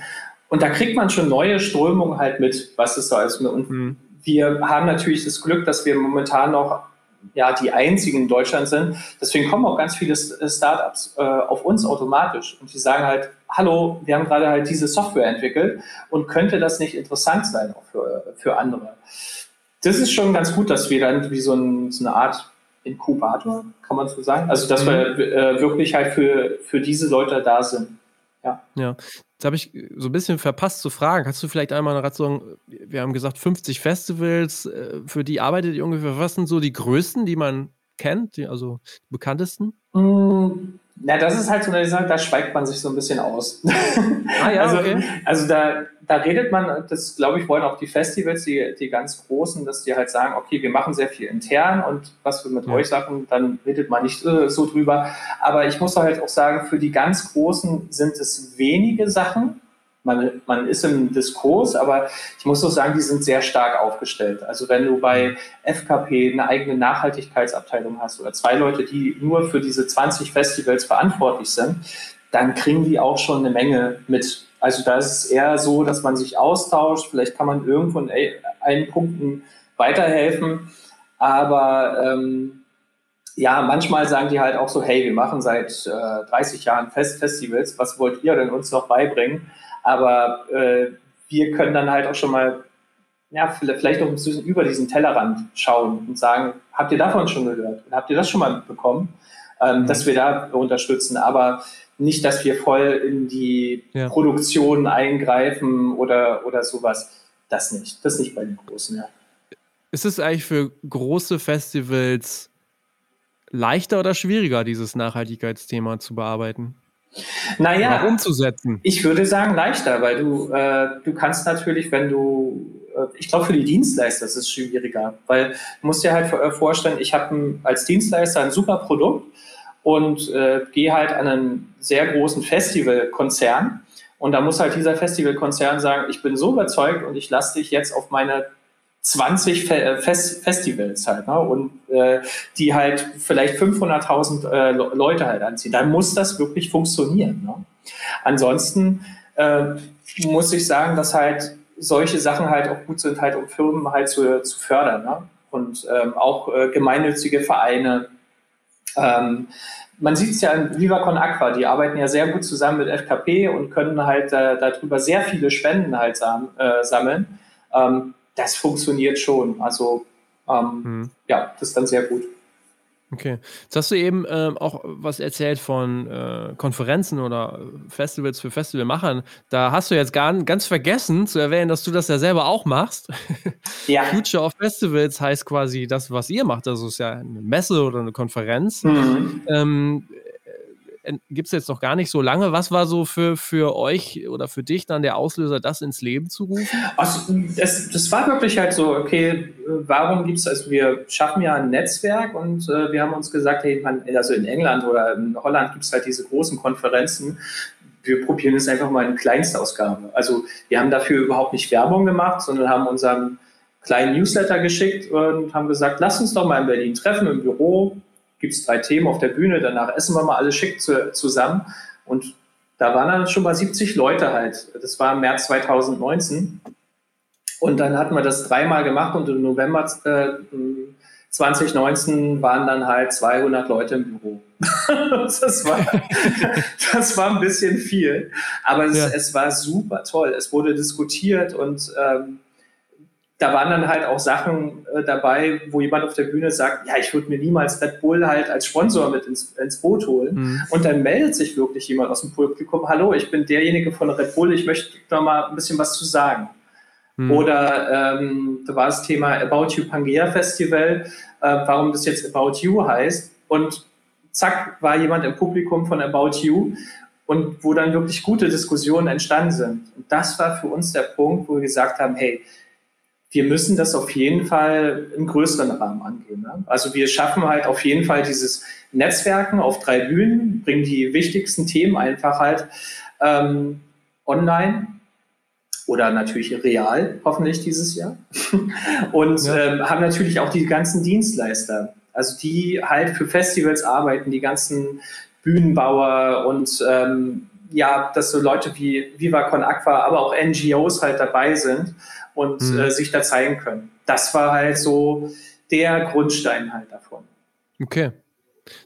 Und da kriegt man schon neue Strömungen halt mit, was es so ist. Und mhm. wir haben natürlich das Glück, dass wir momentan noch ja die einzigen in Deutschland sind. Deswegen kommen auch ganz viele Startups äh, auf uns automatisch und die sagen halt, hallo, wir haben gerade halt diese Software entwickelt und könnte das nicht interessant sein auch für, für andere. Das ist schon ganz gut, dass wir dann wie so, ein, so eine Art Inkubator, kann man so sagen. Also dass mhm. wir äh, wirklich halt für, für diese Leute da sind. Ja. ja. Jetzt habe ich so ein bisschen verpasst zu fragen. Kannst du vielleicht einmal eine sagen, wir haben gesagt 50 Festivals, äh, für die arbeitet ihr ungefähr. Was sind so die größten, die man kennt, die, also die bekanntesten? Mm, na, das ist halt so eine Sache, da schweigt man sich so ein bisschen aus. *laughs* Ah, ja, also, okay. also da, da redet man, das glaube ich, wollen auch die Festivals, die, die ganz großen, dass die halt sagen, okay, wir machen sehr viel intern und was wir mit ja. euch sagen, dann redet man nicht äh, so drüber. Aber ich muss halt auch sagen, für die ganz großen sind es wenige Sachen, man, man ist im Diskurs, aber ich muss auch sagen, die sind sehr stark aufgestellt. Also wenn du bei FKP eine eigene Nachhaltigkeitsabteilung hast oder zwei Leute, die nur für diese 20 Festivals verantwortlich sind, dann kriegen die auch schon eine Menge mit. Also da ist es eher so, dass man sich austauscht. Vielleicht kann man irgendwo in einen Punkten weiterhelfen. Aber ähm, ja, manchmal sagen die halt auch so, hey, wir machen seit äh, 30 Jahren Fest Festivals, was wollt ihr denn uns noch beibringen? Aber äh, wir können dann halt auch schon mal, ja, vielleicht auch ein bisschen über diesen Tellerrand schauen und sagen, habt ihr davon schon gehört? Habt ihr das schon mal mitbekommen? Ähm, mhm. Dass wir da unterstützen, aber nicht, dass wir voll in die ja. Produktion eingreifen oder, oder sowas. Das nicht. Das nicht bei den Großen, ja. Ist es eigentlich für große Festivals leichter oder schwieriger, dieses Nachhaltigkeitsthema zu bearbeiten? Naja, umzusetzen. Ich würde sagen leichter, weil du, äh, du kannst natürlich, wenn du, äh, ich glaube für die Dienstleister ist es schwieriger, weil du musst dir halt äh, vorstellen, ich habe als Dienstleister ein super Produkt und äh, gehe halt an einen sehr großen Festivalkonzern und da muss halt dieser Festivalkonzern sagen, ich bin so überzeugt und ich lasse dich jetzt auf meine 20 Fe äh, Fest Festivals halt, ne? und äh, die halt vielleicht 500.000 äh, Leute halt anziehen. Dann muss das wirklich funktionieren. Ne? Ansonsten äh, muss ich sagen, dass halt solche Sachen halt auch gut sind, halt um Firmen halt zu, zu fördern. Ne? Und ähm, auch äh, gemeinnützige Vereine. Ähm, man sieht es ja in Viva Con Aqua, die arbeiten ja sehr gut zusammen mit FKP und können halt äh, darüber sehr viele Spenden halt sam sammeln. Ähm, das funktioniert schon. Also ähm, mhm. ja, das ist dann sehr gut. Okay. Jetzt hast du eben ähm, auch was erzählt von äh, Konferenzen oder Festivals für Festivalmachern. Da hast du jetzt gar, ganz vergessen zu erwähnen, dass du das ja selber auch machst. *laughs* Ja. Future of Festivals heißt quasi das, was ihr macht. Also es ist ja eine Messe oder eine Konferenz. Mhm. Ähm, gibt es jetzt noch gar nicht so lange. Was war so für, für euch oder für dich dann der Auslöser, das ins Leben zu rufen? Also, das, das war wirklich halt so, okay, warum gibt es, also wir schaffen ja ein Netzwerk und äh, wir haben uns gesagt, hey, man, also in England oder in Holland gibt es halt diese großen Konferenzen. Wir probieren es einfach mal in Kleinstausgabe. Also wir haben dafür überhaupt nicht Werbung gemacht, sondern haben unseren kleinen Newsletter geschickt und haben gesagt, lass uns doch mal in Berlin treffen im Büro, gibt es drei Themen auf der Bühne, danach essen wir mal alle schick zu, zusammen. Und da waren dann schon mal 70 Leute halt. Das war im März 2019. Und dann hatten wir das dreimal gemacht und im November äh, 2019 waren dann halt 200 Leute im Büro. *laughs* das, war, *laughs* das war ein bisschen viel, aber es, ja. es war super toll. Es wurde diskutiert und ähm, da waren dann halt auch Sachen äh, dabei, wo jemand auf der Bühne sagt, ja, ich würde mir niemals Red Bull halt als Sponsor mit ins, ins Boot holen. Mhm. Und dann meldet sich wirklich jemand aus dem Publikum, hallo, ich bin derjenige von Red Bull, ich möchte da mal ein bisschen was zu sagen. Mhm. Oder ähm, da war das Thema About You Pangea Festival, äh, warum das jetzt About You heißt. Und zack, war jemand im Publikum von About You und wo dann wirklich gute Diskussionen entstanden sind. Und das war für uns der Punkt, wo wir gesagt haben, hey, wir müssen das auf jeden Fall im größeren Rahmen angehen. Ne? Also wir schaffen halt auf jeden Fall dieses Netzwerken auf drei Bühnen, bringen die wichtigsten Themen einfach halt ähm, online oder natürlich real, hoffentlich dieses Jahr. *laughs* Und ja. ähm, haben natürlich auch die ganzen Dienstleister, also die halt für Festivals arbeiten, die ganzen Bühnenbauer und ähm, ja, dass so Leute wie Viva Con Aqua, aber auch NGOs halt dabei sind und mhm. äh, sich da zeigen können. Das war halt so der Grundstein halt davon. Okay.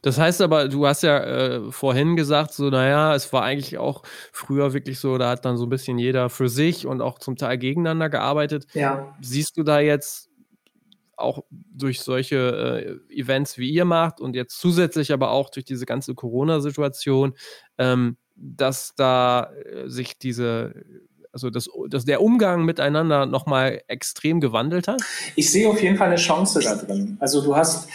Das heißt aber, du hast ja äh, vorhin gesagt, so, naja, es war eigentlich auch früher wirklich so, da hat dann so ein bisschen jeder für sich und auch zum Teil gegeneinander gearbeitet. Ja. Siehst du da jetzt auch durch solche äh, Events, wie ihr macht und jetzt zusätzlich aber auch durch diese ganze Corona-Situation, ähm, dass da äh, sich diese also dass, dass der Umgang miteinander nochmal extrem gewandelt hat? Ich sehe auf jeden Fall eine Chance da drin. Also du hast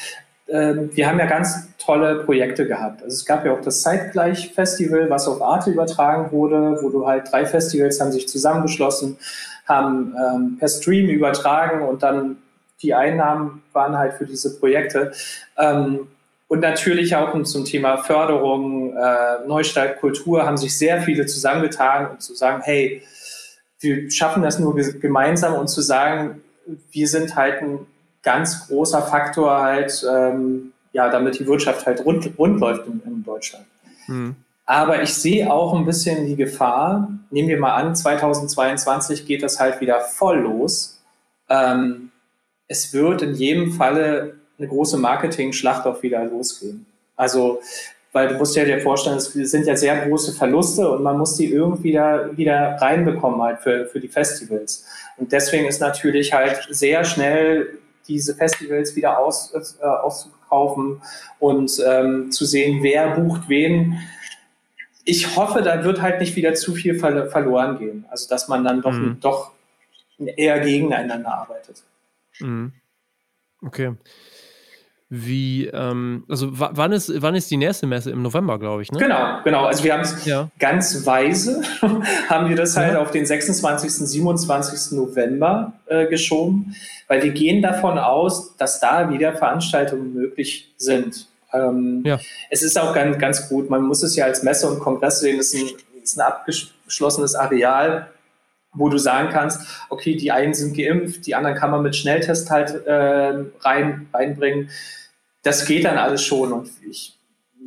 ähm, wir haben ja ganz tolle Projekte gehabt. Also es gab ja auch das Zeitgleich-Festival, was auf Arte übertragen wurde, wo du halt drei Festivals haben sich zusammengeschlossen, haben ähm, per Stream übertragen und dann die Einnahmen waren halt für diese Projekte. Ähm, und natürlich auch zum Thema Förderung, äh, Neustart Kultur haben sich sehr viele zusammengetan, um zu sagen, hey, wir schaffen das nur gemeinsam und zu sagen, wir sind halt ein ganz großer Faktor halt, ähm, ja, damit die Wirtschaft halt rund, rund läuft in, in Deutschland. Mhm. Aber ich sehe auch ein bisschen die Gefahr, nehmen wir mal an, 2022 geht das halt wieder voll los. Ähm, es wird in jedem Falle eine große Marketing-Schlacht auch wieder losgehen. Also, weil du musst ja dir vorstellen, es sind ja sehr große Verluste und man muss die irgendwie da wieder reinbekommen halt für, für die Festivals. Und deswegen ist natürlich halt sehr schnell diese Festivals wieder aus, äh, auszukaufen und ähm, zu sehen, wer bucht wen. Ich hoffe, da wird halt nicht wieder zu viel ver verloren gehen. Also, dass man dann doch, mhm. doch eher gegeneinander arbeitet. Mhm. Okay. Wie, ähm, also wann ist, wann ist die nächste Messe? Im November, glaube ich, ne? Genau, genau. Also wir haben es ja. ganz weise, *laughs* haben wir das halt ja. auf den 26., 27. November äh, geschoben, weil wir gehen davon aus, dass da wieder Veranstaltungen möglich sind. Ähm, ja. Es ist auch ganz, ganz gut, man muss es ja als Messe und Kongress sehen, es ist ein, ist ein abgeschlossenes Areal, wo du sagen kannst, okay, die einen sind geimpft, die anderen kann man mit Schnelltest halt äh, rein, reinbringen das geht dann alles schon. Und ich,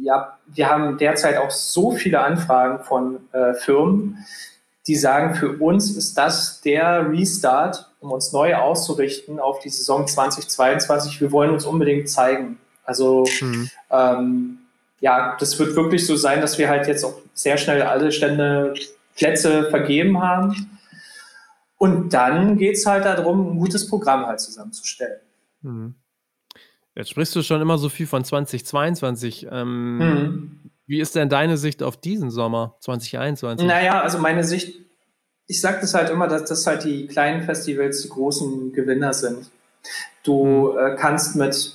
ja, wir haben derzeit auch so viele Anfragen von äh, Firmen, die sagen, für uns ist das der Restart, um uns neu auszurichten auf die Saison 2022. Wir wollen uns unbedingt zeigen. Also mhm. ähm, ja, das wird wirklich so sein, dass wir halt jetzt auch sehr schnell alle Stände Plätze vergeben haben. Und dann geht es halt darum, ein gutes Programm halt zusammenzustellen. Mhm. Jetzt sprichst du schon immer so viel von 2022. Ähm, hm. Wie ist denn deine Sicht auf diesen Sommer 2021? Naja, also meine Sicht, ich sage das halt immer, dass das halt die kleinen Festivals die großen Gewinner sind. Du hm. äh, kannst mit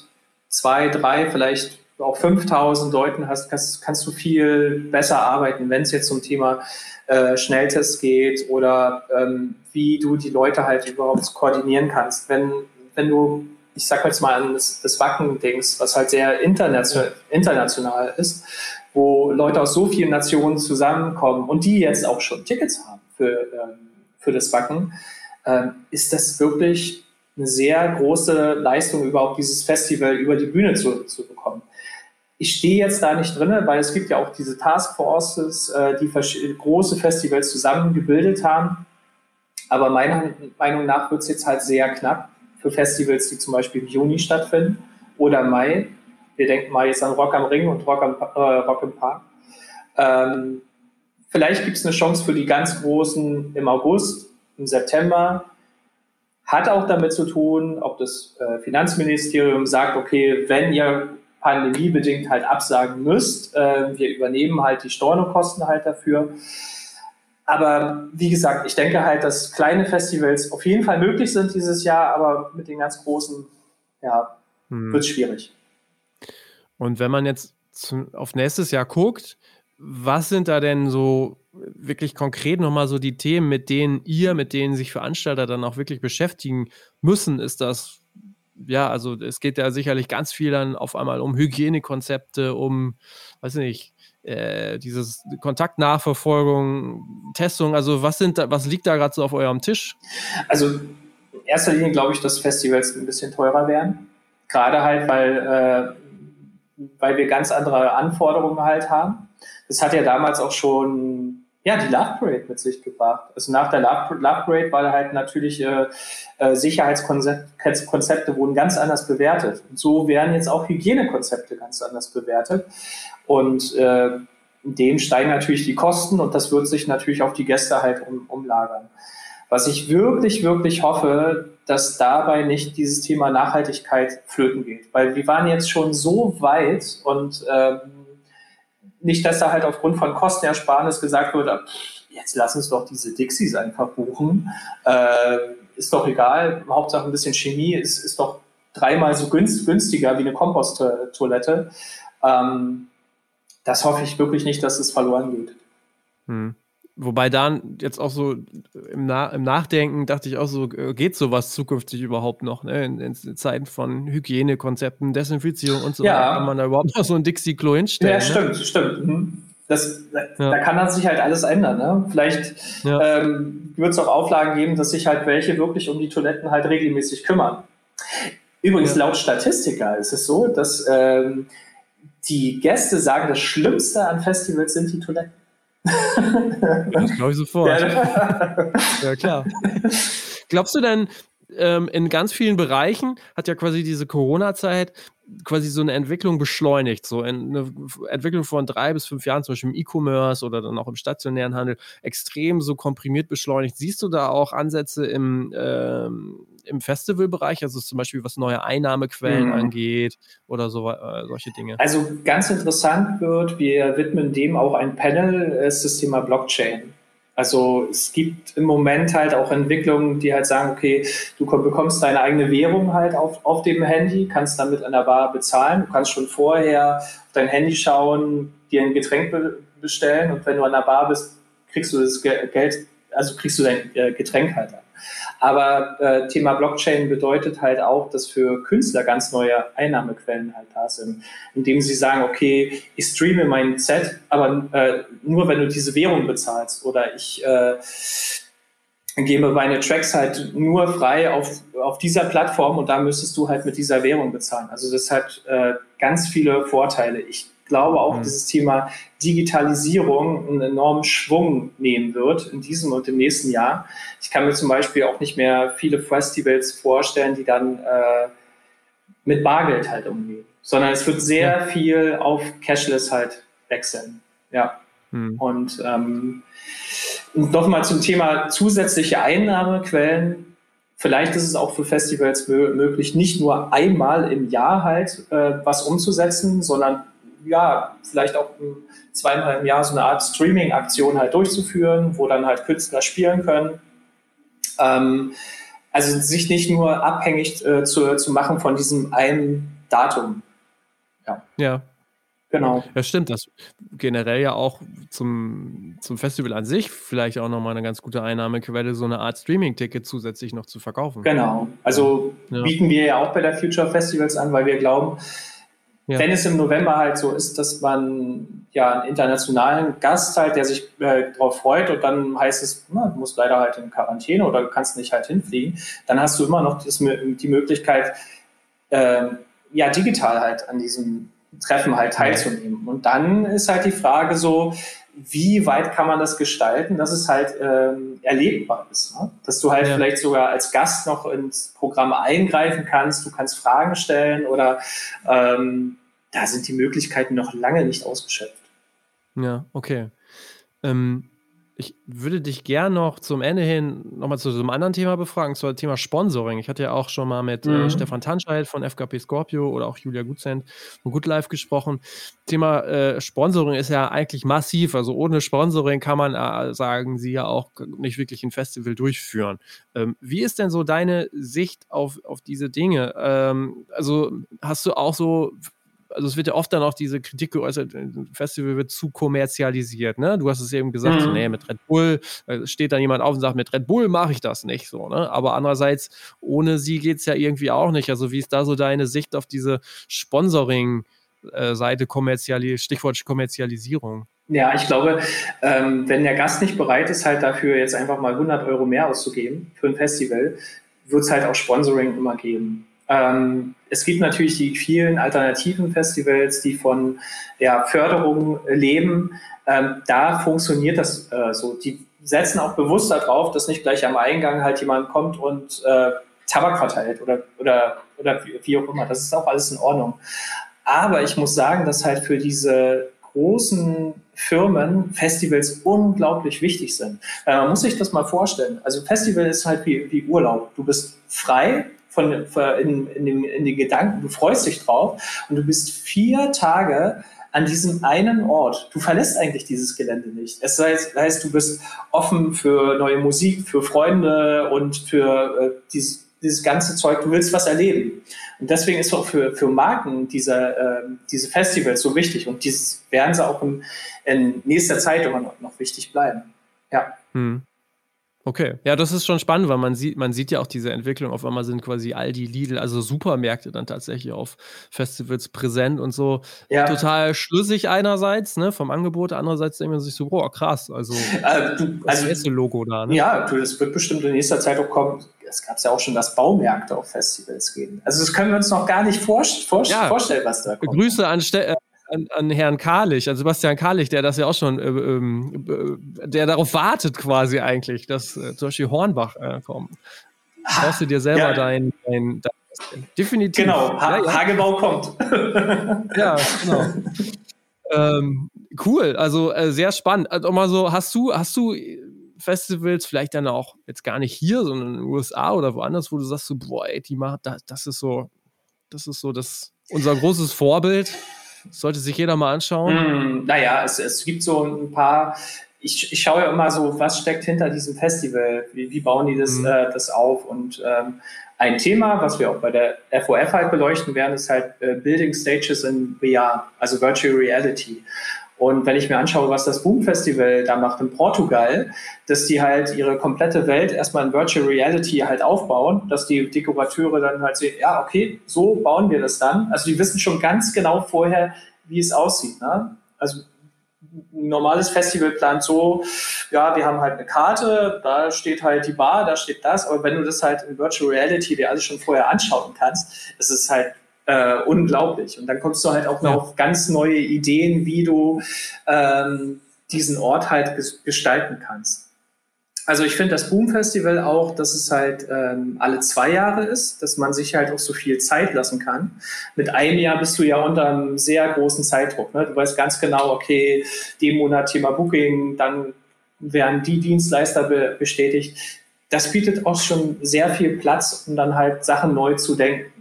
zwei, drei, vielleicht auch 5000 Leuten hast, kannst, kannst du viel besser arbeiten, wenn es jetzt zum Thema äh, Schnelltest geht oder ähm, wie du die Leute halt überhaupt koordinieren kannst. Wenn, wenn du ich sag jetzt mal an das, das Wacken-Dings, was halt sehr international, international ist, wo Leute aus so vielen Nationen zusammenkommen und die jetzt auch schon Tickets haben für, ähm, für das Wacken, ähm, ist das wirklich eine sehr große Leistung, überhaupt dieses Festival über die Bühne zu, zu bekommen. Ich stehe jetzt da nicht drin, weil es gibt ja auch diese Taskforces, äh, die große Festivals zusammengebildet haben. Aber meiner Meinung nach wird es jetzt halt sehr knapp für Festivals, die zum Beispiel im Juni stattfinden oder Mai. Wir denken mal jetzt an Rock am Ring und Rock, am, äh, Rock im Park. Ähm, vielleicht gibt es eine Chance für die ganz Großen im August, im September. Hat auch damit zu tun, ob das äh, Finanzministerium sagt, okay, wenn ihr pandemiebedingt halt absagen müsst, äh, wir übernehmen halt die Stornokosten halt dafür. Aber wie gesagt, ich denke halt, dass kleine Festivals auf jeden Fall möglich sind dieses Jahr, aber mit den ganz großen, ja, hm. wird es schwierig. Und wenn man jetzt zu, auf nächstes Jahr guckt, was sind da denn so wirklich konkret nochmal so die Themen, mit denen ihr, mit denen sich Veranstalter dann auch wirklich beschäftigen müssen? Ist das, ja, also es geht ja sicherlich ganz viel dann auf einmal um Hygienekonzepte, um, weiß nicht, äh, dieses Kontaktnachverfolgung, Testung, also was sind da, was liegt da gerade so auf eurem Tisch? Also in erster Linie glaube ich, dass Festivals ein bisschen teurer werden. Gerade halt, weil, äh, weil wir ganz andere Anforderungen halt haben. Das hat ja damals auch schon ja, die Love Parade mit sich gebracht. Also nach der Love, Love Parade war halt natürlich äh, äh, Sicherheitskonzepte wurden ganz anders bewertet. Und so werden jetzt auch Hygienekonzepte ganz anders bewertet. Und äh, dem steigen natürlich die Kosten und das wird sich natürlich auf die Gäste halt um, umlagern. Was ich wirklich, wirklich hoffe, dass dabei nicht dieses Thema Nachhaltigkeit flöten geht. Weil wir waren jetzt schon so weit und ähm, nicht, dass da halt aufgrund von Kostenersparnis gesagt wird, jetzt lass uns doch diese Dixies einfach buchen. Äh, ist doch egal, Hauptsache ein bisschen Chemie ist, ist doch dreimal so günstiger wie eine Komposttoilette. Ähm, das hoffe ich wirklich nicht, dass es verloren geht. Hm. Wobei dann jetzt auch so im, Na im, Nachdenken dachte ich auch so, äh, geht sowas zukünftig überhaupt noch, ne? In, in Zeiten von Hygienekonzepten, Desinfizierung und so ja. weiter, kann man da überhaupt noch so ein Dixie-Klo hinstellen? Ja, stimmt, ne? stimmt. Mhm. Das, ja. Da kann dann sich halt alles ändern. Ne? Vielleicht ja. ähm, wird es auch Auflagen geben, dass sich halt welche wirklich um die Toiletten halt regelmäßig kümmern. Übrigens, laut Statistiker ist es so, dass ähm, die Gäste sagen, das Schlimmste an Festivals sind die Toiletten. *laughs* Das glaube ich sofort. Ja, ja, klar. Glaubst du denn, ähm, in ganz vielen Bereichen hat ja quasi diese Corona-Zeit quasi so eine Entwicklung beschleunigt. So eine Entwicklung von drei bis fünf Jahren, zum Beispiel im E-Commerce oder dann auch im stationären Handel, extrem so komprimiert beschleunigt. Siehst du da auch Ansätze im, ähm, im Festivalbereich, also zum Beispiel was neue Einnahmequellen mhm. angeht oder so, äh, solche Dinge? Also ganz interessant wird, wir widmen dem auch ein Panel, ist das Thema Blockchain. Also es gibt im Moment halt auch Entwicklungen, die halt sagen, okay, du bekommst deine eigene Währung halt auf, auf dem Handy, kannst damit an der Bar bezahlen, du kannst schon vorher auf dein Handy schauen, dir ein Getränk be bestellen und wenn du an der Bar bist, kriegst du das Geld, also kriegst du dein äh, Getränk halt an. Aber äh, Thema Blockchain bedeutet halt auch, dass für Künstler ganz neue Einnahmequellen halt da sind, indem sie sagen, okay, ich streame mein Set, aber äh, nur wenn du diese Währung bezahlst oder ich äh, gebe meine Tracks halt nur frei auf, auf dieser Plattform und da müsstest du halt mit dieser Währung bezahlen. Also das hat äh, ganz viele Vorteile. Ich glaube auch, mhm. dieses Thema Digitalisierung einen enormen Schwung nehmen wird in diesem und im nächsten Jahr. Ich kann mir zum Beispiel auch nicht mehr viele Festivals vorstellen, die dann äh, mit Bargeld halt umgehen, sondern es wird sehr ja. viel auf Cashless halt wechseln. Ja. Mhm. Und ähm, nochmal zum Thema zusätzliche Einnahmequellen. Vielleicht ist es auch für Festivals möglich, nicht nur einmal im Jahr halt äh, was umzusetzen, sondern ja, vielleicht auch zweimal im Jahr so eine Art Streaming-Aktion halt durchzuführen, wo dann halt Künstler spielen können. Ähm, also sich nicht nur abhängig äh, zu, zu machen von diesem einen Datum. Ja. ja. Genau. Ja, stimmt. Das generell ja auch zum, zum Festival an sich vielleicht auch nochmal eine ganz gute Einnahmequelle, so eine Art Streaming-Ticket zusätzlich noch zu verkaufen. Genau. Also ja. bieten wir ja auch bei der Future Festivals an, weil wir glauben, ja. Wenn es im November halt so ist, dass man ja einen internationalen Gast halt, der sich äh, darauf freut und dann heißt es, na, du musst leider halt in Quarantäne oder du kannst nicht halt hinfliegen, dann hast du immer noch das, die Möglichkeit, äh, ja, digital halt an diesem Treffen halt teilzunehmen. Und dann ist halt die Frage so, wie weit kann man das gestalten, dass es halt ähm, erlebbar ist. Ne? Dass du halt ja. vielleicht sogar als Gast noch ins Programm eingreifen kannst, du kannst Fragen stellen oder ähm, da sind die Möglichkeiten noch lange nicht ausgeschöpft. Ja, okay. Ähm, ich würde dich gern noch zum Ende hin nochmal zu so einem anderen Thema befragen, zum Thema Sponsoring. Ich hatte ja auch schon mal mit äh, mhm. äh, Stefan Tanscheid von FKP Scorpio oder auch Julia Gutzend von Good Life gesprochen. Thema äh, Sponsoring ist ja eigentlich massiv. Also ohne Sponsoring kann man, äh, sagen sie ja auch, nicht wirklich ein Festival durchführen. Ähm, wie ist denn so deine Sicht auf, auf diese Dinge? Ähm, also hast du auch so also es wird ja oft dann auch diese Kritik geäußert, ein Festival wird zu kommerzialisiert, ne? Du hast es eben gesagt, mhm. so, nee, mit Red Bull, da steht dann jemand auf und sagt, mit Red Bull mache ich das nicht so, ne? Aber andererseits, ohne sie geht es ja irgendwie auch nicht. Also wie ist da so deine Sicht auf diese Sponsoring-Seite, Kommerziali Stichwort Kommerzialisierung? Ja, ich glaube, ähm, wenn der Gast nicht bereit ist, halt dafür jetzt einfach mal 100 Euro mehr auszugeben für ein Festival, wird es halt auch Sponsoring immer geben. Ähm, es gibt natürlich die vielen alternativen Festivals, die von ja, Förderung leben. Ähm, da funktioniert das äh, so. Die setzen auch bewusst darauf, dass nicht gleich am Eingang halt jemand kommt und äh, Tabak verteilt oder, oder, oder wie, auch immer. Das ist auch alles in Ordnung. Aber ich muss sagen, dass halt für diese großen Firmen Festivals unglaublich wichtig sind. Äh, man muss sich das mal vorstellen. Also Festival ist halt wie, wie Urlaub. Du bist frei von, von in, in, den, in den Gedanken, du freust dich drauf und du bist vier Tage an diesem einen Ort. Du verlässt eigentlich dieses Gelände nicht. Es heißt, heißt du bist offen für neue Musik, für Freunde und für äh, dieses, dieses ganze Zeug. Du willst was erleben. Und deswegen ist auch für, für Marken diese, äh, diese Festivals so wichtig. Und dieses werden sie auch in, in nächster Zeit immer noch, noch wichtig bleiben. Ja. Hm. Okay, ja, das ist schon spannend, weil man sieht, man sieht ja auch diese Entwicklung. Auf einmal sind quasi Aldi, Lidl, also Supermärkte dann tatsächlich auf Festivals präsent und so. Ja. Total schlüssig einerseits, ne, vom Angebot, andererseits denkt man sich so, boah, krass, also, äh, *laughs* du, das also, Logo da, ne? Ja, du, das wird bestimmt in nächster Zeit auch kommen. Es gab ja auch schon, dass Baumärkte auf Festivals gehen. Also das können wir uns noch gar nicht vor, vor, ja. vorstellen, was da kommt. Grüße an, Ste äh, an, an Herrn Karlich, an Sebastian Karlich, der das ja auch schon, äh, äh, der darauf wartet quasi eigentlich, dass äh, zum Beispiel Hornbach äh, kommt. Brauchst du dir selber ja. dein, dein, dein, definitiv. Genau, ha ja, ja. Hagebau kommt. *laughs* ja, genau. ähm, cool, also äh, sehr spannend. Also mal so, hast du, hast du Festivals, vielleicht dann auch jetzt gar nicht hier, sondern in den USA oder woanders, wo du sagst so, boah, ey, die macht, das, das ist so, das ist so das unser großes Vorbild. Sollte sich jeder mal anschauen. Mm, naja, es, es gibt so ein paar. Ich, ich schaue ja immer so, was steckt hinter diesem Festival? Wie, wie bauen die das, mhm. äh, das auf? Und ähm, ein Thema, was wir auch bei der FOF halt beleuchten werden, ist halt äh, Building Stages in VR, also Virtual Reality. Und wenn ich mir anschaue, was das Boom Festival da macht in Portugal, dass die halt ihre komplette Welt erstmal in Virtual Reality halt aufbauen, dass die Dekorateure dann halt sehen, ja, okay, so bauen wir das dann. Also die wissen schon ganz genau vorher, wie es aussieht. Ne? Also ein normales Festival plant so, ja, wir haben halt eine Karte, da steht halt die Bar, da steht das, aber wenn du das halt in Virtual Reality dir alles schon vorher anschauen kannst, ist es halt äh, unglaublich. Und dann kommst du halt auch noch auf ganz neue Ideen, wie du ähm, diesen Ort halt gestalten kannst. Also ich finde das Boom Festival auch, dass es halt ähm, alle zwei Jahre ist, dass man sich halt auch so viel Zeit lassen kann. Mit einem Jahr bist du ja unter einem sehr großen Zeitdruck. Ne? Du weißt ganz genau, okay, dem Monat Thema Booking, dann werden die Dienstleister be bestätigt. Das bietet auch schon sehr viel Platz, um dann halt Sachen neu zu denken.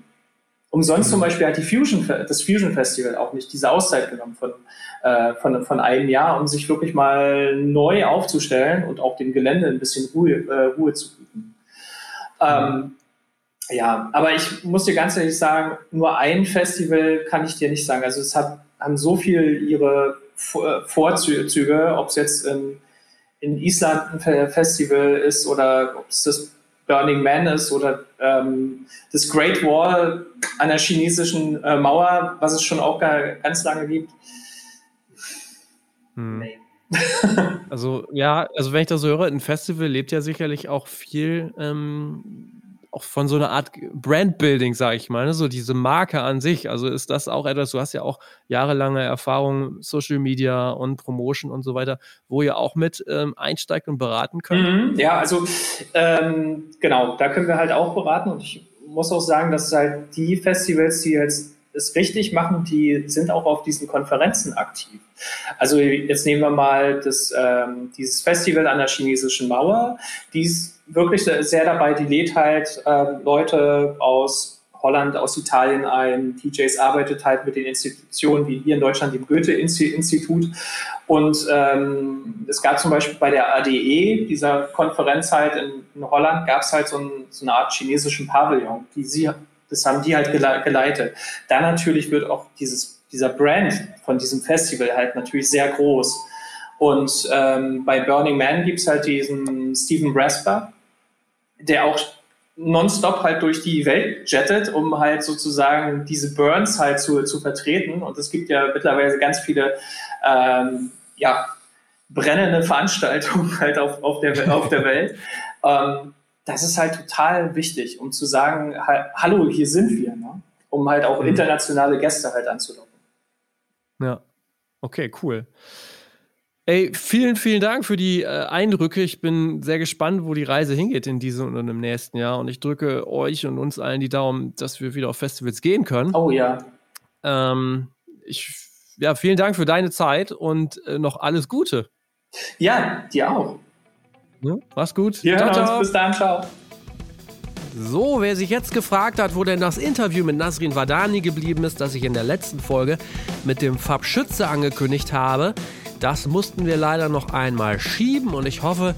Umsonst mhm. zum Beispiel hat die Fusion, das Fusion Festival auch nicht diese Auszeit genommen von, äh, von, von einem Jahr, um sich wirklich mal neu aufzustellen und auch dem Gelände ein bisschen Ruhe, äh, Ruhe zu bieten. Ähm, ja, aber ich muss dir ganz ehrlich sagen, nur ein Festival kann ich dir nicht sagen. Also es hat, haben so viel ihre äh, Vorzüge, ob es jetzt in, in Island ein Festival ist oder ob es das Burning Man ist oder ähm, das Great Wall an der chinesischen äh, Mauer, was es schon auch ganz lange gibt. Hm. Nee. also ja, also wenn ich das so höre, ein Festival lebt ja sicherlich auch viel ähm, auch von so einer Art Brandbuilding, sage ich mal, ne? so diese Marke an sich. Also ist das auch etwas, du hast ja auch jahrelange Erfahrung, Social Media und Promotion und so weiter, wo ihr auch mit ähm, einsteigt und beraten könnt? Mhm, ja, also ähm, genau, da können wir halt auch beraten und ich muss auch sagen, dass halt die Festivals, die jetzt es richtig machen, die sind auch auf diesen Konferenzen aktiv. Also jetzt nehmen wir mal das, ähm, dieses Festival an der chinesischen Mauer, die ist wirklich sehr dabei, die lädt halt äh, Leute aus Holland, aus Italien ein. DJs arbeitet halt mit den Institutionen wie hier in Deutschland dem Goethe-Institut. Und ähm, es gab zum Beispiel bei der ADE, dieser Konferenz halt in, in Holland, gab es halt so, ein, so, eine Art chinesischen Pavillon. Die sie, das haben die halt geleitet. Dann natürlich wird auch dieses, dieser Brand von diesem Festival halt natürlich sehr groß. Und ähm, bei Burning Man gibt es halt diesen Stephen Brasper, der auch nonstop halt durch die Welt jettet, um halt sozusagen diese Burns halt zu, zu vertreten. Und es gibt ja mittlerweile ganz viele ähm, ja, brennende Veranstaltungen halt auf, auf, der, auf der Welt. *laughs* Ähm, das ist halt total wichtig, um zu sagen, hallo, hier sind wir, ne? um halt auch mhm. internationale Gäste halt anzulocken. Ja, okay, cool. Ey, vielen, vielen Dank für die äh, Eindrücke. Ich bin sehr gespannt, wo die Reise hingeht in diesem und im nächsten Jahr. Und ich drücke euch und uns allen die Daumen, dass wir wieder auf Festivals gehen können. Oh ja. Ähm, ich, ja, vielen Dank für deine Zeit und äh, noch alles Gute. Ja, dir auch. Ja, mach's gut. Wir ciao, ciao. Bis dann, ciao. So, wer sich jetzt gefragt hat, wo denn das Interview mit Nasrin Vadani geblieben ist, das ich in der letzten Folge mit dem Fab Schütze angekündigt habe, das mussten wir leider noch einmal schieben und ich hoffe,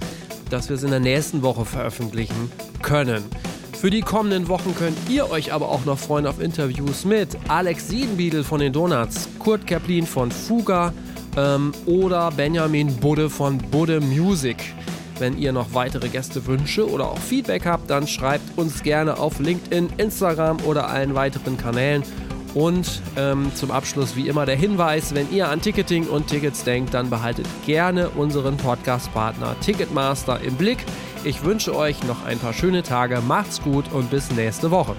dass wir es in der nächsten Woche veröffentlichen können. Für die kommenden Wochen könnt ihr euch aber auch noch freuen auf Interviews mit Alex Siedenbiedel von den Donuts, Kurt Keplin von Fuga ähm, oder Benjamin Budde von Budde Music. Wenn ihr noch weitere Gästewünsche oder auch Feedback habt, dann schreibt uns gerne auf LinkedIn, Instagram oder allen weiteren Kanälen. Und ähm, zum Abschluss wie immer der Hinweis, wenn ihr an Ticketing und Tickets denkt, dann behaltet gerne unseren Podcast-Partner Ticketmaster im Blick. Ich wünsche euch noch ein paar schöne Tage, macht's gut und bis nächste Woche.